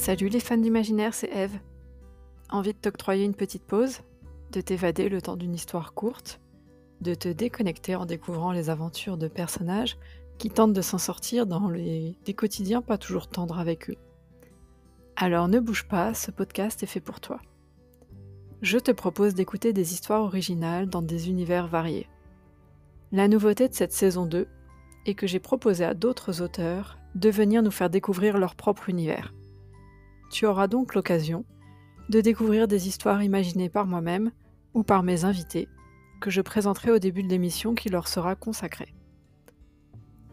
Salut les fans d'imaginaire, c'est Eve. Envie de t'octroyer une petite pause, de t'évader le temps d'une histoire courte, de te déconnecter en découvrant les aventures de personnages qui tentent de s'en sortir dans les... des quotidiens pas toujours tendres avec eux. Alors ne bouge pas, ce podcast est fait pour toi. Je te propose d'écouter des histoires originales dans des univers variés. La nouveauté de cette saison 2 est que j'ai proposé à d'autres auteurs de venir nous faire découvrir leur propre univers. Tu auras donc l'occasion de découvrir des histoires imaginées par moi-même ou par mes invités, que je présenterai au début de l'émission qui leur sera consacrée.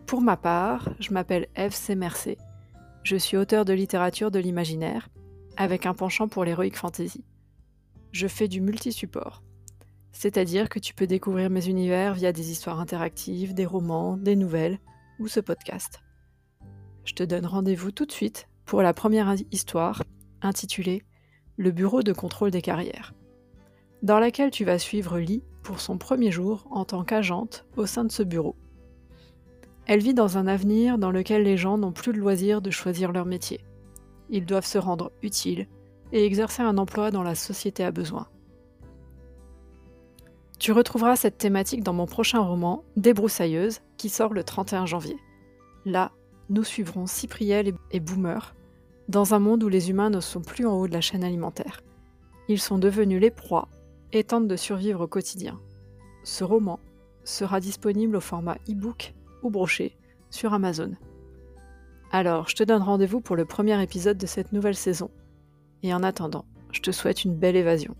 Pour ma part, je m'appelle Eve C. Mercé. Je suis auteur de littérature de l'imaginaire, avec un penchant pour l'héroïque fantasy. Je fais du multi-support, c'est-à-dire que tu peux découvrir mes univers via des histoires interactives, des romans, des nouvelles ou ce podcast. Je te donne rendez-vous tout de suite pour la première histoire intitulée Le Bureau de contrôle des carrières, dans laquelle tu vas suivre Lee pour son premier jour en tant qu'agente au sein de ce bureau. Elle vit dans un avenir dans lequel les gens n'ont plus le loisir de choisir leur métier. Ils doivent se rendre utiles et exercer un emploi dont la société a besoin. Tu retrouveras cette thématique dans mon prochain roman, Débroussailleuse, qui sort le 31 janvier. Là, nous suivrons Cypriel et Boomer dans un monde où les humains ne sont plus en haut de la chaîne alimentaire. Ils sont devenus les proies et tentent de survivre au quotidien. Ce roman sera disponible au format e-book ou broché sur Amazon. Alors, je te donne rendez-vous pour le premier épisode de cette nouvelle saison. Et en attendant, je te souhaite une belle évasion.